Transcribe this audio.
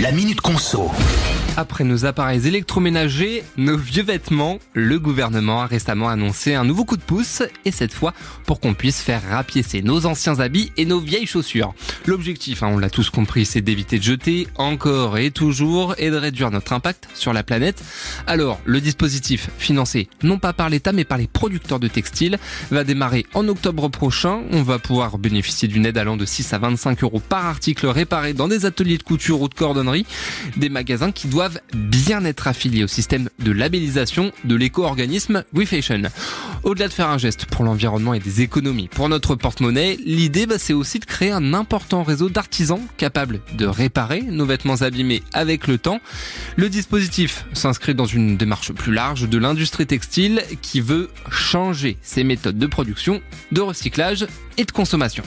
La Minute Conso. Après nos appareils électroménagers, nos vieux vêtements, le gouvernement a récemment annoncé un nouveau coup de pouce, et cette fois pour qu'on puisse faire rapiécer nos anciens habits et nos vieilles chaussures. L'objectif, hein, on l'a tous compris, c'est d'éviter de jeter encore et toujours et de réduire notre impact sur la planète. Alors, le dispositif, financé non pas par l'État mais par les producteurs de textiles, va démarrer en octobre prochain. On va pouvoir bénéficier d'une aide allant de 6 à 25 euros par article réparé dans des ateliers de couture ou de cordonnerie, des magasins qui doivent bien être affiliés au système de labellisation de l'éco-organisme WeFashion. Au-delà de faire un geste pour l'environnement et des économies pour notre porte-monnaie, l'idée bah, c'est aussi de créer un important réseau d'artisans capables de réparer nos vêtements abîmés avec le temps. Le dispositif s'inscrit dans une démarche plus large de l'industrie textile qui veut changer ses méthodes de production, de recyclage et de consommation.